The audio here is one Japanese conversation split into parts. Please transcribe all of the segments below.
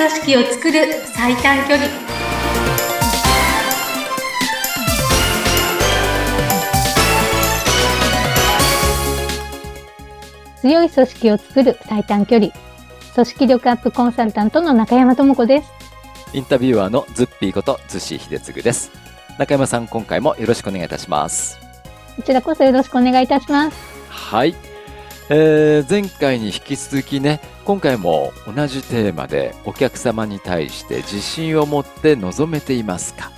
組織を作る最短距離強い組織を作る最短距離組織力アップコンサルタントの中山智子ですインタビュアーのズッピーことズシ秀次です。中山さん、今回もよろしくお願いいたします。こちらこそよろしくお願いいたしますはい。えー、前回に引き続きね、今回も同じテーマでお客様に対して自信を持って臨めていますか？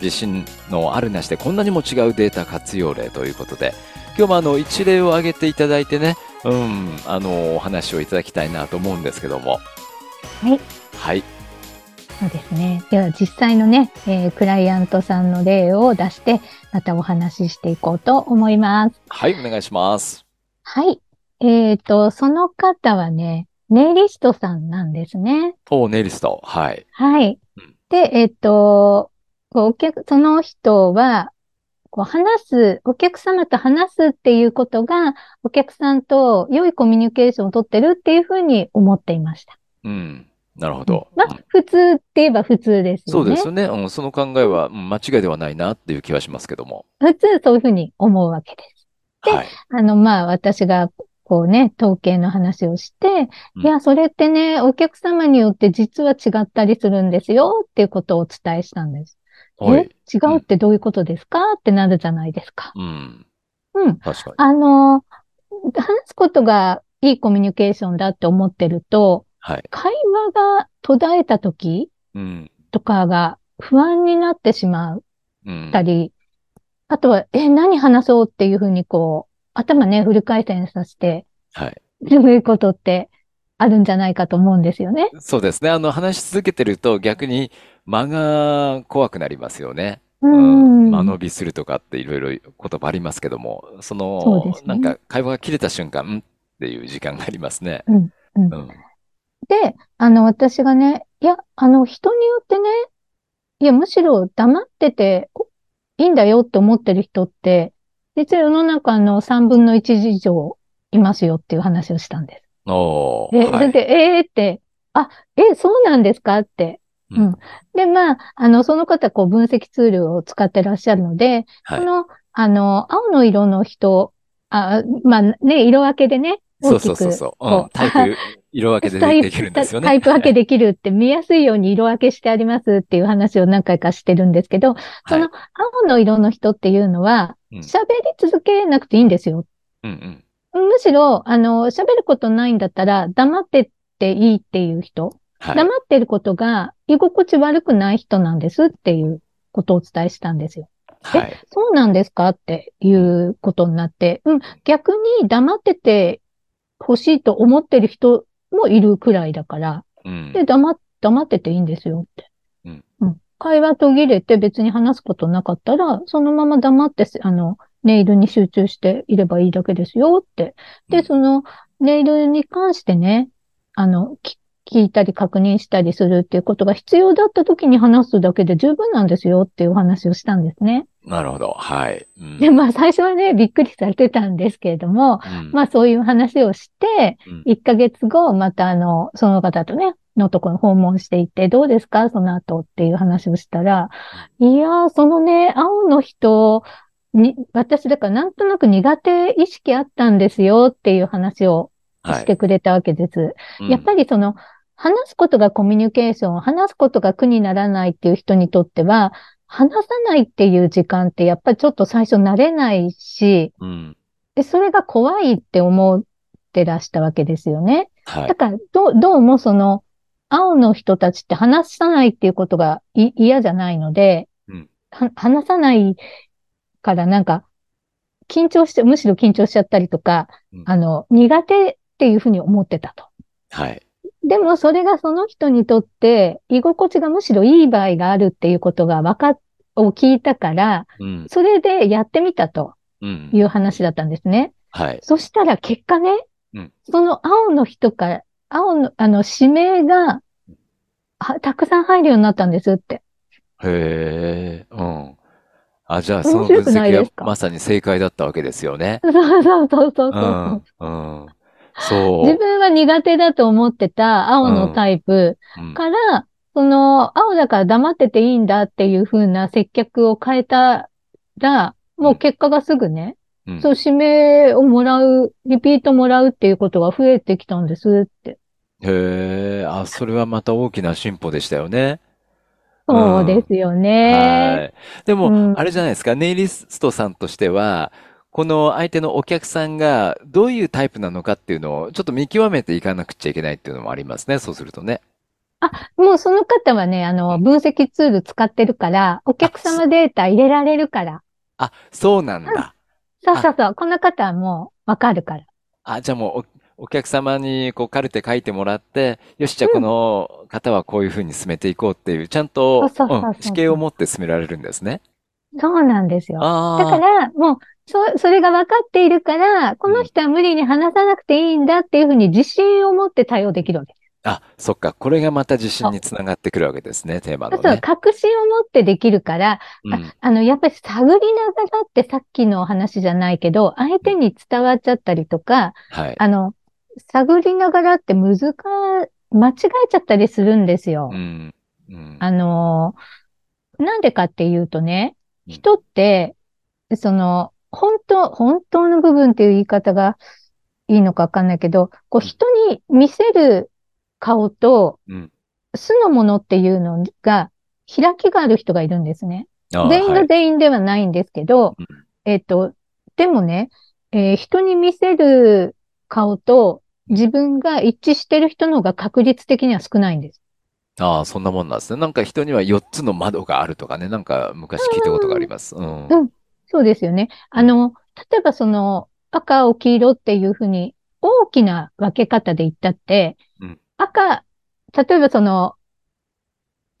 自信のあるなしでこんなにも違うデータ活用例ということで、今日もあの一例を挙げていただいてね、うん、あの、お話をいただきたいなと思うんですけども。はい。はい。そうですねでは実際のね、えークライアントさんの例を出してまたお話ししていこうと思いますはい、お願いします。はいえっ、とその方はねネイリストさんなんですねおネイリスト。はい。はいうん。で、えっと、こうお客、その人は、こう話す、お客様と話すっていうことが、お客さんと良いコミュニケーションを取ってるっていうふうに思っていました。うん。なるほど。まあ、普通って言えば普通ですよね。そうですよね。うん、その考えは、うん間違いではないなっていう気はしますけども。普通そういうふうに思うわけです。ではい。あの、まあ、私が、こうね、統計の話をして、うんいや、それってね、お客様によって実は違ったりするんですよっていうことをお伝えしたんです。え？はい。違うってどういうことですか？ってなるじゃないですか。うん。うん。確かに。あの、話すことがいいコミュニケーションだって思ってると、はい。会話が途絶えた時うん。とかが不安になってしまっうん。たり、あとは、え、何話そうっていうふうにこう、頭ね、フル回転させて、はい。そういうことってあるんじゃないかと思うんですよね。そうですね。あの、話し続けてると逆に間が怖くなりますよね。ううん。ん。間延びするとかっていろいろ言葉ありますけども、そので、すねなんか会話が切れた瞬間、んっていう時間がありますね。うん。うんうん。で、あの、私がね、いや、あの、人によってね、いや、むしろ黙ってておいいんだよって思ってる人って、実は世の中の3分の1以上いますよっていう話をしたんです。で、おー。はい。で、えーって、あ、え、そうなんですか？って。うんうん。で、まあ、あの、その方、こう、分析ツールを使ってらっしゃるので、はいこ。の、あの、青の色の人、あ、まあね、色分けでね、そう大きくそうそうそう。こうん。タイプ、色分けでできるんですよね。タイプ分けできるって見やすいように色分けしてありますっていう話を何回かしてるんですけど、その青の色の人っていうのはうん喋り続けなくていいんですよ。うんうん。むしろ、あの、喋ることないんだったら黙ってっていいっていう人、はい。黙ってることが居心地悪くない人なんですっていうことをお伝えしたんですよ。はい。そうなんですかっていうことになって、うん、逆に黙ってて欲しいと思ってる人もいるくらいだから、うん。で、黙っ、黙ってていいんですよって。うん会話途切れて別に話すことなかったら、そのまま黙ってせ、あの、ネイルに集中していればいいだけですよって。で、うんその、ネイルに関してね、あの、き聞いたり確認したりするっていうことが必要だった時に話すだけで十分なんですよっていうお話をしたんですね。なるほど。はい。うんで、まあ最初はね、びっくりされてたんですけれども、うんまあそういう話をして、うん1ヶ月後、またあの、その方とね、のところ訪問していって、どうですか？その後っていう話をしたら、いやー、そのね、青の人に、私だからなんとなく苦手意識あったんですよっていう話をはいしてくれたわけです。うんやっぱりその、話すことがコミュニケーション、話すことが苦にならないっていう人にとっては、話さないっていう時間ってやっぱりちょっと最初慣れないし、うん。で、それが怖いって思ってらしたわけですよね。はいだ。から、どう、どうもその、青の人たちって話さないっていうことがい嫌じゃないので、うんは話さないからなんか、緊張して、むしろ緊張しちゃったりとか、うんあの、苦手っていうふうに思ってたと。はい。でもそれがその人にとって居心地がむしろいい場合があるっていうことが分かっ、を聞いたから、うん。それでやってみたとうん。いう話だったんですね。はい。そしたら結果ね、うんその青の人から、青の、あの、指名が、あたくさん入るようになったんですって。へえ。うん。あ、じゃあその分析がまさに正解だったわけですよね。そうそうそうそうそう。うん。うん。そう。自分は苦手だと思ってた青のタイプうんから、その、青だから黙ってていいんだっていう風な接客を変えたら、もう結果がすぐね、うんそう、指名をもらう、リピートもらうっていうことが増えてきたんですって。へえ、あ、それはまた大きな進歩でしたよね。そうですよね。はい。でも、うんあれじゃないですか、ネイリストさんとしては、この相手のお客さんがどういうタイプなのかっていうのをちょっと見極めていかなくちゃいけないっていうのもありますね、そうするとね。もうその方はね、あの、分析ツール使ってるから、お客様データ入れられるから。あ、そうなんだ。そうそうそう。この方はもうわかるから。あ、じゃあもうお、お客様にこうカルテ書いてもらって、よし、じゃあこの方はこういうふうに進めていこうっていう、ちゃんと、そうそうそうそううん、指揮を持って進められるんですね。そうなんですよ。だから、もう、そ、それが分かっているから、この人は無理に話さなくていいんだっていうふうに自信を持って対応できるわけ。あ、そっか。これがまた自信につながってくるわけですね、テーマのそう、ね。確信を持ってできるから、うん。あの、やっぱり探りながらってさっきの話じゃないけど、相手に伝わっちゃったりとか、はい。あの、探りながらって難、間違えちゃったりするんですよ。うん。うん。あの、なんでかっていうとね、うん人って、その、本当、本当の部分っていう言い方がいいのかわかんないけど、こう人に見せる顔とうん。素のものっていうのが開きがある人がいるんですね。あ全員はい。が全員ではないんですけど、うんえっと、でもね、えー人に見せる顔と自分が一致してる人の方が確率的には少ないんです。ああ、そんなもんなんですね。なんか人には4つの窓があるとかね、なんか昔聞いたことがあります。うん。うんそうですよね。あの、例えばその赤、青、黄色っていうふうに大きな分け方で言ったって、うん赤、例えばその、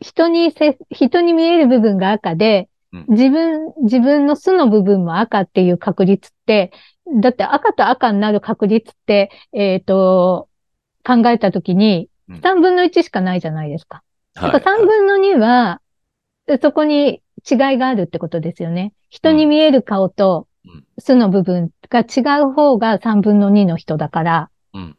人にせ、人に見える部分が赤で、うん自分、自分の素の部分も赤っていう確率って、だって赤と赤になる確率って、えっと、考えたときにうん3分の1しかないじゃないですか。はい。だから3分の2は、そこに違いがあるってことですよね。人に見える顔とうん素の部分が違う方が3分の2の人だから、うん。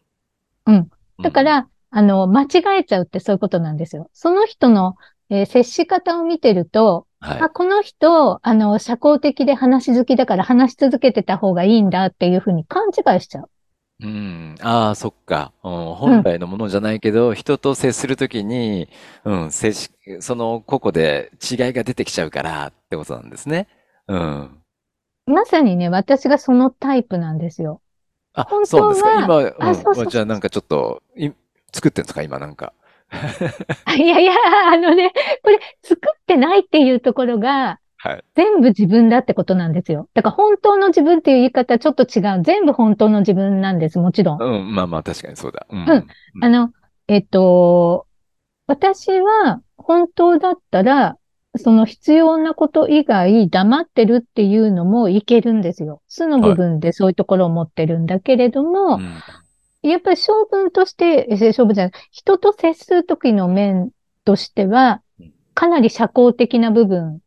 うん。だか、ら、あの、間違えちゃうってそういうことなんですよ。その人の、えー接し方を見てると、はい。あ、この人、あの、社交的で話好きだから話し続けてた方がいいんだっていうふうに勘違いしちゃう。うん。ああ、そっか。うん、本来のものじゃないけど、人と接するときに、うん、接し、その個々で違いが出てきちゃうからってことなんですね。うん。まさにね、私がそのタイプなんですよ。あ、本当そうですか？は今、うんあそうそうそうじゃあなんかちょっと、い、作ってんですか？今なんか。あ いやいや、あのね、これ作ってないっていうところが、はい。全部自分だってことなんですよ。だから本当の自分っていう言い方ちょっと違う。全部本当の自分なんです、もちろん。うん、まあまあ確かにそうだ。うん。うんあの、えっと、私は本当だったら、その必要なこと以外黙ってるっていうのもいけるんですよ。素の部分でそういうところを持ってるんだけれども、うんやっぱり性分として、え性分じゃない、人と接するときの面としてはうん、かなり社交的な部分。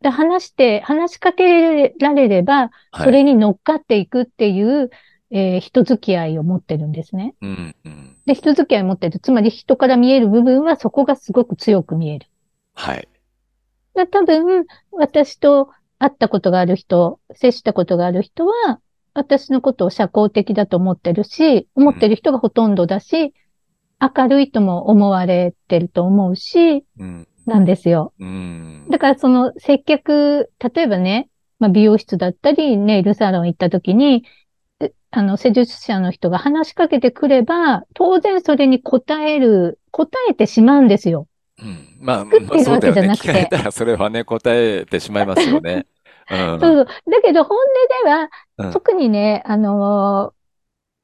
で話して、話しかけられれば、はい。それに乗っかっていくっていう、えー人付き合いを持ってるんですね。うん、うん。で、人付き合いを持ってる。つまり人から見える部分はそこがすごく強く見える。はい。で多分、私と会ったことがある人、接したことがある人は、私のことを社交的だと思ってるし、思ってる人がほとんどだし、明るいとも思われてると思うし、うん、なんですよ。うん。だからその接客、例えばね、まあ、美容室だったり、ネイルサロン行った時に、えあの、施術者の人が話しかけてくれば、当然それに答える、答えてしまうんですよ。うん。まあ、作ってるまあそうだよね。わけじゃなくて聞かれたらそれはね、答えてしまいますよね。うん。そうそう。だけど本音では、うん特にね、あのー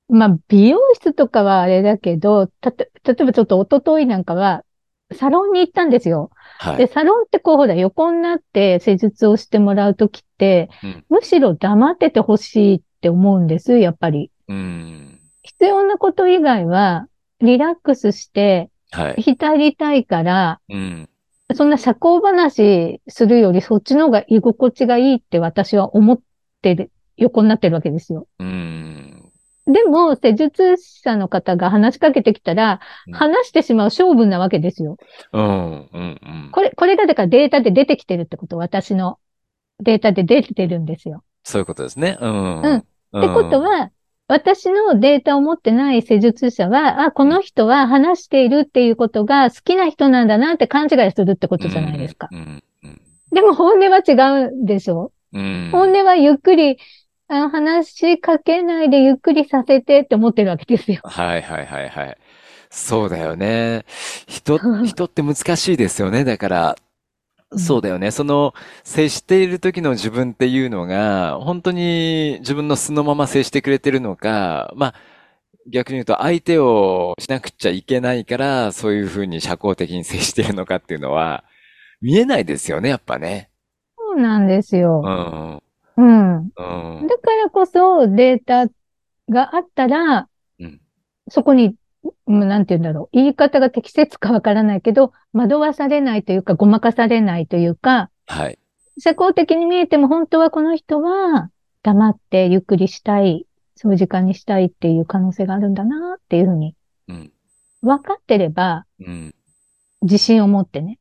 まあ、美容室とかはあれだけど、たと、例えばちょっと一昨日なんかは、サロンに行ったんですよ。で、はい。サロンってこう、ほら、横になって施術をしてもらうときって、うんむしろ黙っててほしいって思うんです、やっぱり。うん。必要なこと以外は、リラックスして、はい。浸りたいから、うん。そんな社交話するよりそっちの方が居心地がいいって私は思ってる、横になってるわけですよ。うん。でも、施術者の方が話しかけてきたら、うん話してしまう勝負なわけですよ。うん、うん、うん。これ、これがだからデータで出てきてるってこと、私のデータで出てるんですよ。そういうことですね。うん。うんってことは、私のデータを持ってない施術者は、あ、この人は話しているっていうことが好きな人なんだなって勘違いするってことじゃないですか。でも本音は違うでしょ、うん。本音はゆっくり、あ話しかけないでゆっくりさせてって思ってるわけですよ。はいはいはいはい。そうだよね。人、人って難しいですよね。だから、うんそうだよね。その、接している時の自分っていうのが、本当に自分の素のまま接してくれてるのか、まあ、逆に言うと相手をしなくちゃいけないから、そういうふうに社交的に接しているのかっていうのは、見えないですよね、やっぱね。そうなんですよ。うん、うん。うん、だからこそデータがあったら、うんそこに、うんなんて言うんだろう。言い方が適切かわからないけど、惑わされないというか、ごまかされないというか、はい。社交的に見えても本当はこの人は黙ってゆっくりしたい、そう時間にしたいっていう可能性があるんだなっていうふうにうん、分かってれば、うん。自信を持ってね。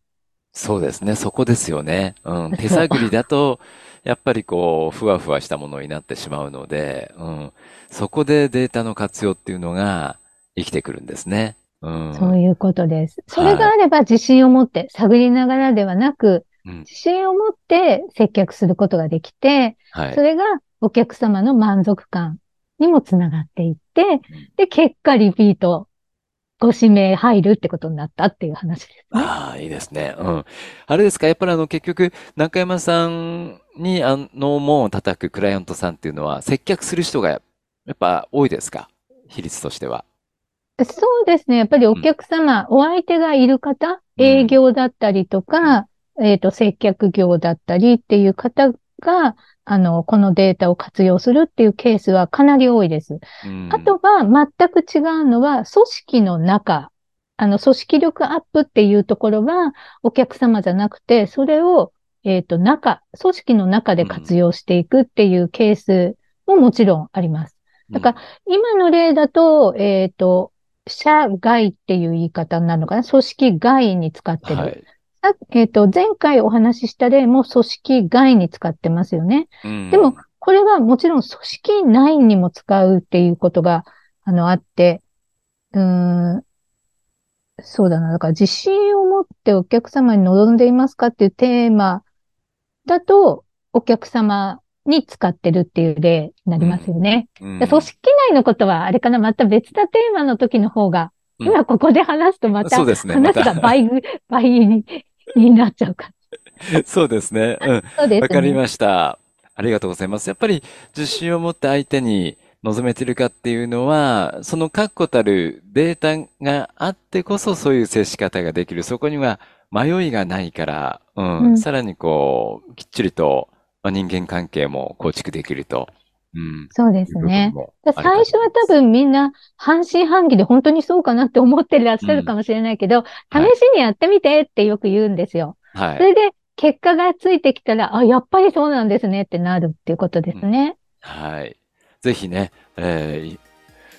そうですね。そこですよね。うん。手探りだと、やっぱりこう、ふわふわしたものになってしまうので、うん。そこでデータの活用っていうのが生きてくるんですね。うん。そういうことです。それがあれば自信を持って、探りながらではなく、うん自信を持って接客することができて、はいそ。れがお客様の満足感にもつながっていって、で、結果リピート、ご指名入るってことになったっていう話ですね。ああ、いいですね。うん。あれですかやっぱりあの、結局、中山さんに、あの、門を叩くクライアントさんっていうのは、接客する人が、やっぱ多いですか？比率としては。そうですね。やっぱりお客様、お相手がいる方、営業だったりとか、えっと、接客業だったりっていう方が、あの、このデータを活用するっていうケースはかなり多いです。うん。あとは全く違うのは、組織の中、あの、組織力アップっていうところは、お客様じゃなくて、それを、えっと、中、組織の中で活用していくっていうケースももちろんあります。だから今の例だと、えっと、社外っていう言い方になるのかな？組織外に使ってる。はい。さえっと、前回お話しした例も組織外に使ってますよね。うんでも、これはもちろん組織内にも使うっていうことが、あの、あって、うーん、そうだな。だから自信を持ってお客様に望んでいますかっていうテーマだと、お客様に使ってるっていう例になりますよね。うんで組織内のことは、あれかな、また別なテーマの時の方が、うん今ここで話すとまたそうですね。話が。倍ぐ、倍にになっちゃうから。そうですね。うん。そうですね。わかりました。ありがとうございます。やっぱり自信を持って相手に望めてるかっていうのは、その確固たるデータがあってこそそういう接し方ができる。そこには迷いがないから、うん。うんさらにこう、きっちりとまあ人間関係も構築できると。うん。そうですね。最初は多分みんな半信半疑で本当にそうかなって思ってらっしゃるかもしれないけど、はい試しにやってみてってよく言うんですよ。はい。それで結果がついてきたら、あ、やっぱりそうなんですねってなるっていうことですね。はい。ぜひね、えーい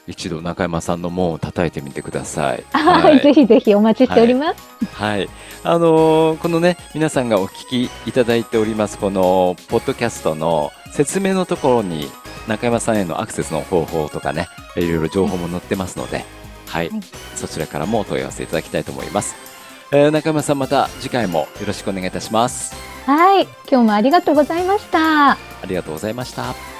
一度中山さんの門を叩いてみてください。はい、ぜひぜひお待ちしております。はい。あのーこのね、皆さんがお聞きいただいております、この、ポッドキャストの説明のところに、中山さんへのアクセスの方法とかね、いろいろ情報も載ってますので、はい。はいそちらからもお問い合わせいただきたいと思います。えー中山さん、また次回もよろしくお願いいたします。はい、今日もありがとうございました。ありがとうございました。